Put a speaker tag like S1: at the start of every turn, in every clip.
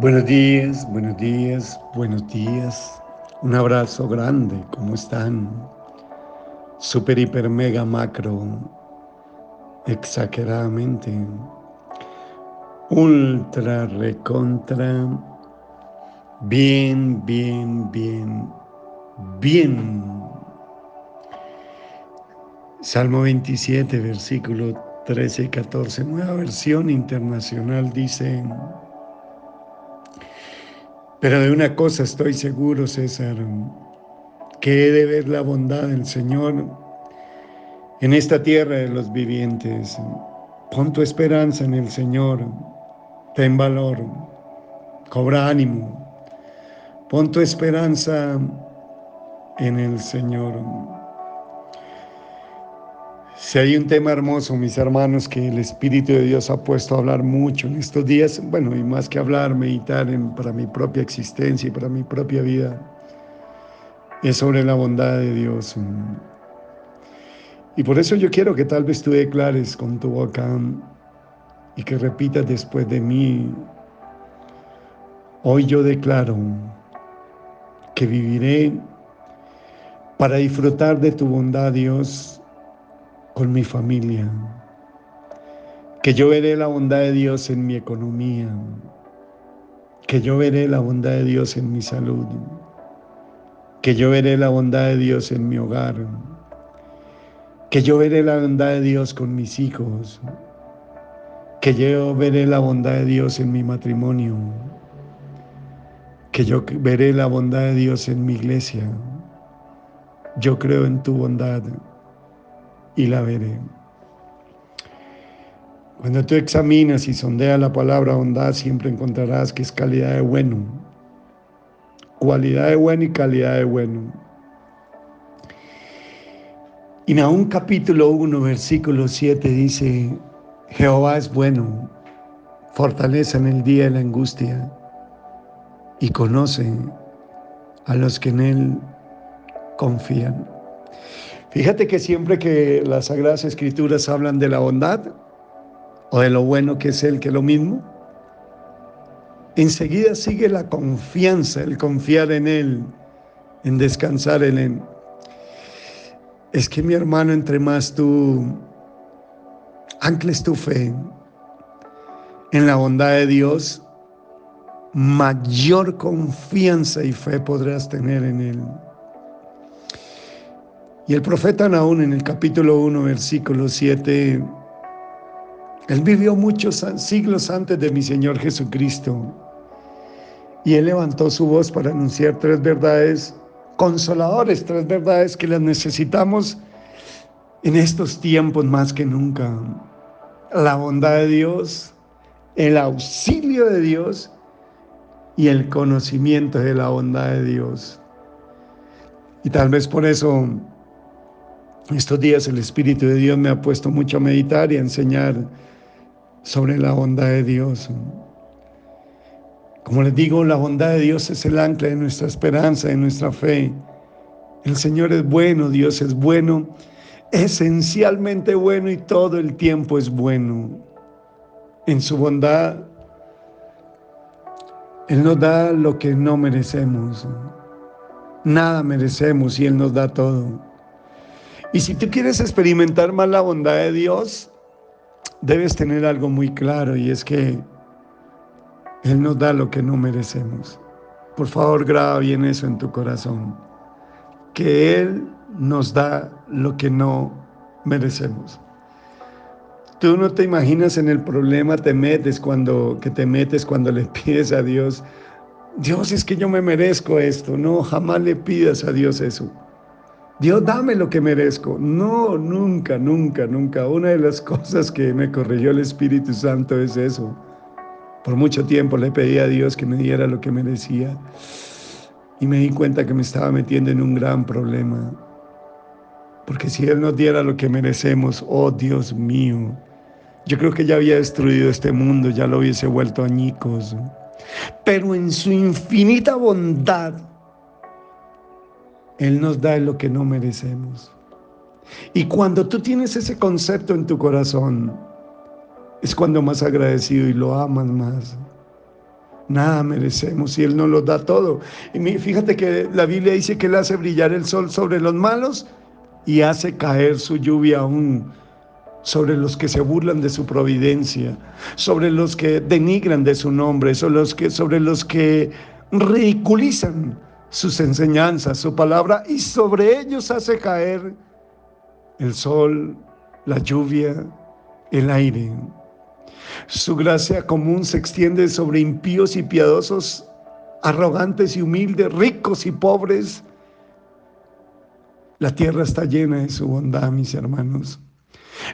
S1: Buenos días, buenos días, buenos días. Un abrazo grande, ¿cómo están? Super, hiper, mega, macro, exageradamente. Ultra, recontra. Bien, bien, bien, bien. Salmo 27, versículo 13 y 14, nueva versión internacional dice, pero de una cosa estoy seguro, César, que he de ver la bondad del Señor en esta tierra de los vivientes. Pon tu esperanza en el Señor, ten valor, cobra ánimo, pon tu esperanza en el Señor. Si hay un tema hermoso, mis hermanos, que el Espíritu de Dios ha puesto a hablar mucho en estos días, bueno, y más que hablar, meditar para mi propia existencia y para mi propia vida, es sobre la bondad de Dios. Y por eso yo quiero que tal vez tú declares con tu boca y que repitas después de mí, hoy yo declaro que viviré para disfrutar de tu bondad, Dios, con mi familia, que yo veré la bondad de Dios en mi economía, que yo veré la bondad de Dios en mi salud, que yo veré la bondad de Dios en mi hogar, que yo veré la bondad de Dios con mis hijos, que yo veré la bondad de Dios en mi matrimonio, que yo veré la bondad de Dios en mi iglesia. Yo creo en tu bondad y la veré. Cuando tú examinas y sondeas la palabra bondad, siempre encontrarás que es calidad de bueno. Cualidad de bueno y calidad de bueno. Y Nahum capítulo 1, versículo 7 dice, Jehová es bueno, fortaleza en el día de la angustia y conoce a los que en él confían. Fíjate que siempre que las Sagradas Escrituras hablan de la bondad o de lo bueno que es Él, que es lo mismo, enseguida sigue la confianza, el confiar en Él, en descansar en Él. Es que mi hermano, entre más tú ancles tu fe en la bondad de Dios, mayor confianza y fe podrás tener en Él. Y el profeta Naún en el capítulo 1, versículo 7, él vivió muchos siglos antes de mi Señor Jesucristo. Y él levantó su voz para anunciar tres verdades consoladores, tres verdades que las necesitamos en estos tiempos más que nunca. La bondad de Dios, el auxilio de Dios y el conocimiento de la bondad de Dios. Y tal vez por eso estos días el Espíritu de Dios me ha puesto mucho a meditar y a enseñar sobre la bondad de Dios. Como les digo, la bondad de Dios es el ancla de nuestra esperanza, de nuestra fe. El Señor es bueno, Dios es bueno, esencialmente bueno y todo el tiempo es bueno. En su bondad, Él nos da lo que no merecemos. Nada merecemos y Él nos da todo. Y si tú quieres experimentar más la bondad de Dios, debes tener algo muy claro y es que Él nos da lo que no merecemos. Por favor, graba bien eso en tu corazón. Que Él nos da lo que no merecemos. Tú no te imaginas en el problema te metes cuando que te metes cuando le pides a Dios, Dios es que yo me merezco esto. No, jamás le pidas a Dios eso. Dios, dame lo que merezco. No, nunca, nunca, nunca. Una de las cosas que me corrigió el Espíritu Santo es eso. Por mucho tiempo le pedí a Dios que me diera lo que merecía y me di cuenta que me estaba metiendo en un gran problema. Porque si Él nos diera lo que merecemos, oh Dios mío, yo creo que ya había destruido este mundo, ya lo hubiese vuelto añicos. Pero en su infinita bondad, él nos da lo que no merecemos. Y cuando tú tienes ese concepto en tu corazón, es cuando más agradecido y lo amas más. Nada merecemos y Él nos lo da todo. Y fíjate que la Biblia dice que Él hace brillar el sol sobre los malos y hace caer su lluvia aún sobre los que se burlan de su providencia, sobre los que denigran de su nombre, sobre los que, sobre los que ridiculizan sus enseñanzas, su palabra, y sobre ellos hace caer el sol, la lluvia, el aire. Su gracia común se extiende sobre impíos y piadosos, arrogantes y humildes, ricos y pobres. La tierra está llena de su bondad, mis hermanos.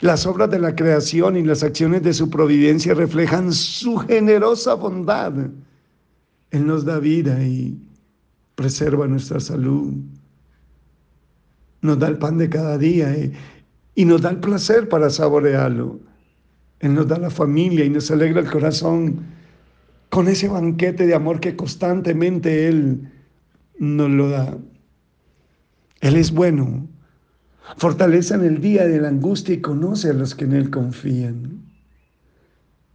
S1: Las obras de la creación y las acciones de su providencia reflejan su generosa bondad. Él nos da vida y preserva nuestra salud. Nos da el pan de cada día y, y nos da el placer para saborearlo. Él nos da la familia y nos alegra el corazón con ese banquete de amor que constantemente Él nos lo da. Él es bueno, fortalece en el día de la angustia y conoce a los que en Él confían.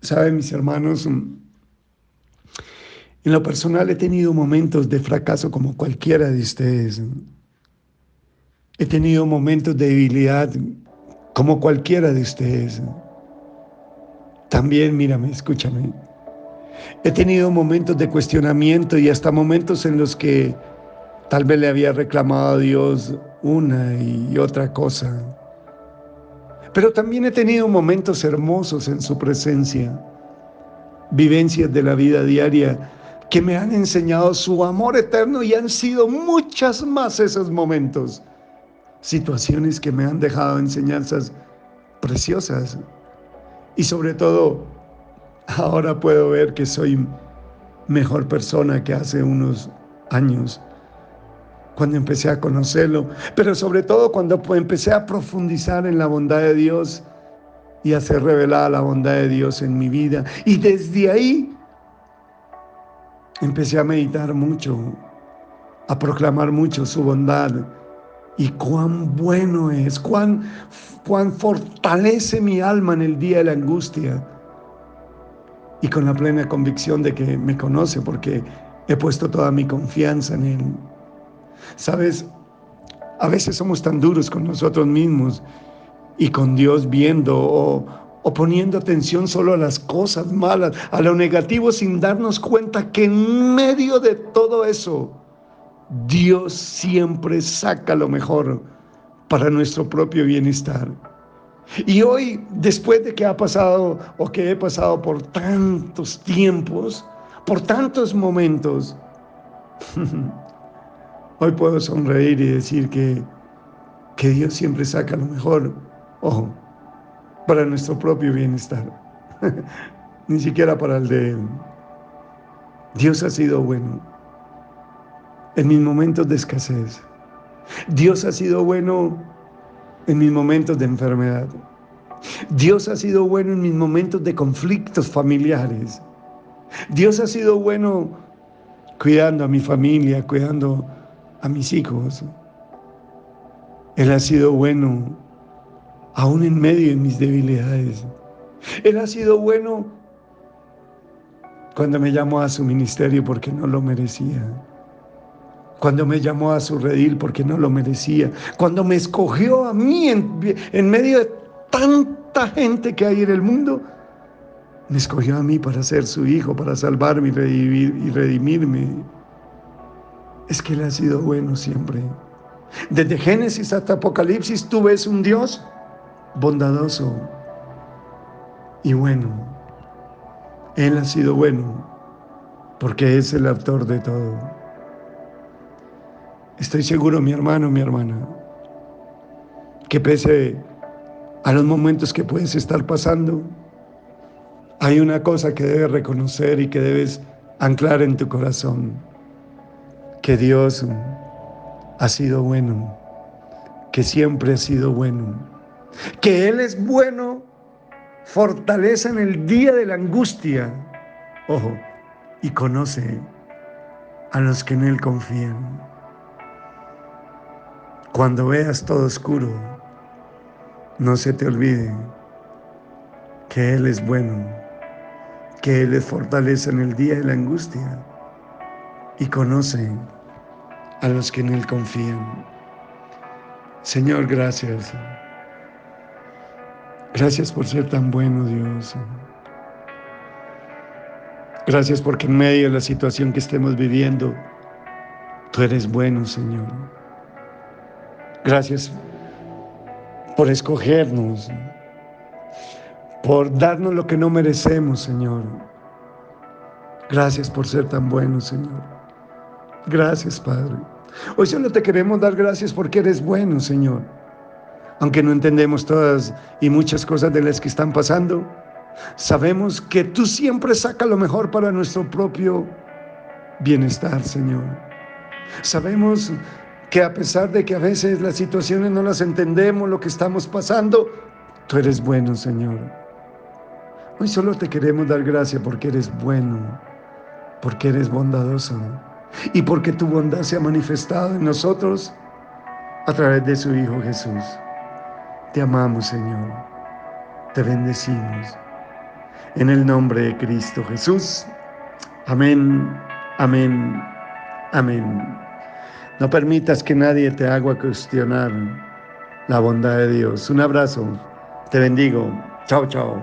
S1: Saben, mis hermanos, en lo personal he tenido momentos de fracaso como cualquiera de ustedes. He tenido momentos de debilidad como cualquiera de ustedes. También, mírame, escúchame. He tenido momentos de cuestionamiento y hasta momentos en los que tal vez le había reclamado a Dios una y otra cosa. Pero también he tenido momentos hermosos en su presencia, vivencias de la vida diaria que me han enseñado su amor eterno y han sido muchas más esos momentos, situaciones que me han dejado enseñanzas preciosas. Y sobre todo, ahora puedo ver que soy mejor persona que hace unos años, cuando empecé a conocerlo, pero sobre todo cuando empecé a profundizar en la bondad de Dios y a hacer revelada la bondad de Dios en mi vida. Y desde ahí empecé a meditar mucho, a proclamar mucho su bondad y cuán bueno es, cuán, cuán fortalece mi alma en el día de la angustia. Y con la plena convicción de que me conoce porque he puesto toda mi confianza en Él. Sabes, a veces somos tan duros con nosotros mismos y con Dios viendo o, o poniendo atención solo a las cosas malas, a lo negativo sin darnos cuenta que en medio de todo eso, Dios siempre saca lo mejor para nuestro propio bienestar. Y hoy, después de que ha pasado o que he pasado por tantos tiempos, por tantos momentos, hoy puedo sonreír y decir que, que Dios siempre saca lo mejor, ojo, para nuestro propio bienestar, ni siquiera para el de Él. Dios ha sido bueno en mis momentos de escasez. Dios ha sido bueno en mis momentos de enfermedad. Dios ha sido bueno en mis momentos de conflictos familiares. Dios ha sido bueno cuidando a mi familia, cuidando a mis hijos. Él ha sido bueno aún en medio de mis debilidades. Él ha sido bueno cuando me llamó a su ministerio porque no lo merecía cuando me llamó a su redil porque no lo merecía, cuando me escogió a mí en, medio de tanta gente que hay en el mundo, me escogió a mí para ser su hijo, para salvarme y, y redimirme. Es que Él ha sido bueno siempre. Desde Génesis hasta Apocalipsis tú ves un Dios bondadoso y bueno. Él ha sido bueno porque es el autor de todo. Estoy seguro, mi hermano, mi hermana, que pese a los momentos que puedes estar pasando, hay una cosa que debes reconocer y que debes anclar en tu corazón, que Dios ha sido bueno, que siempre ha sido bueno, que Él es bueno, fortaleza en el día de la angustia, ojo, y conoce a los que en Él confían. Cuando veas todo oscuro, no se te olvide que Él es bueno, que Él les fortalece en el día de la angustia y conoce a los que en Él confían. Señor, gracias. Gracias por ser tan bueno, Dios. Gracias porque en medio de la situación que estemos viviendo, tú eres bueno, Señor. Gracias por escogernos, por darnos lo que no merecemos, Señor. Gracias por ser tan bueno, Señor. Gracias, Padre. Hoy solo te queremos dar gracias porque eres bueno, Señor. Aunque no entendemos todas y muchas cosas de las que están pasando, sabemos que tú siempre sacas lo mejor para nuestro propio bienestar, Señor. Sabemos que a pesar de que a veces las situaciones no las entendemos, lo que estamos pasando, tú eres bueno, Señor. Hoy solo te queremos dar gracias porque eres bueno, porque eres bondadoso y porque tu bondad se ha manifestado en nosotros a través de su Hijo Jesús. Te amamos, Señor. Te bendecimos. En el nombre de Cristo Jesús. Amén, amén, amén. No permitas que nadie te haga cuestionar la bondad de Dios. Un abrazo. Te bendigo. Chao, chao.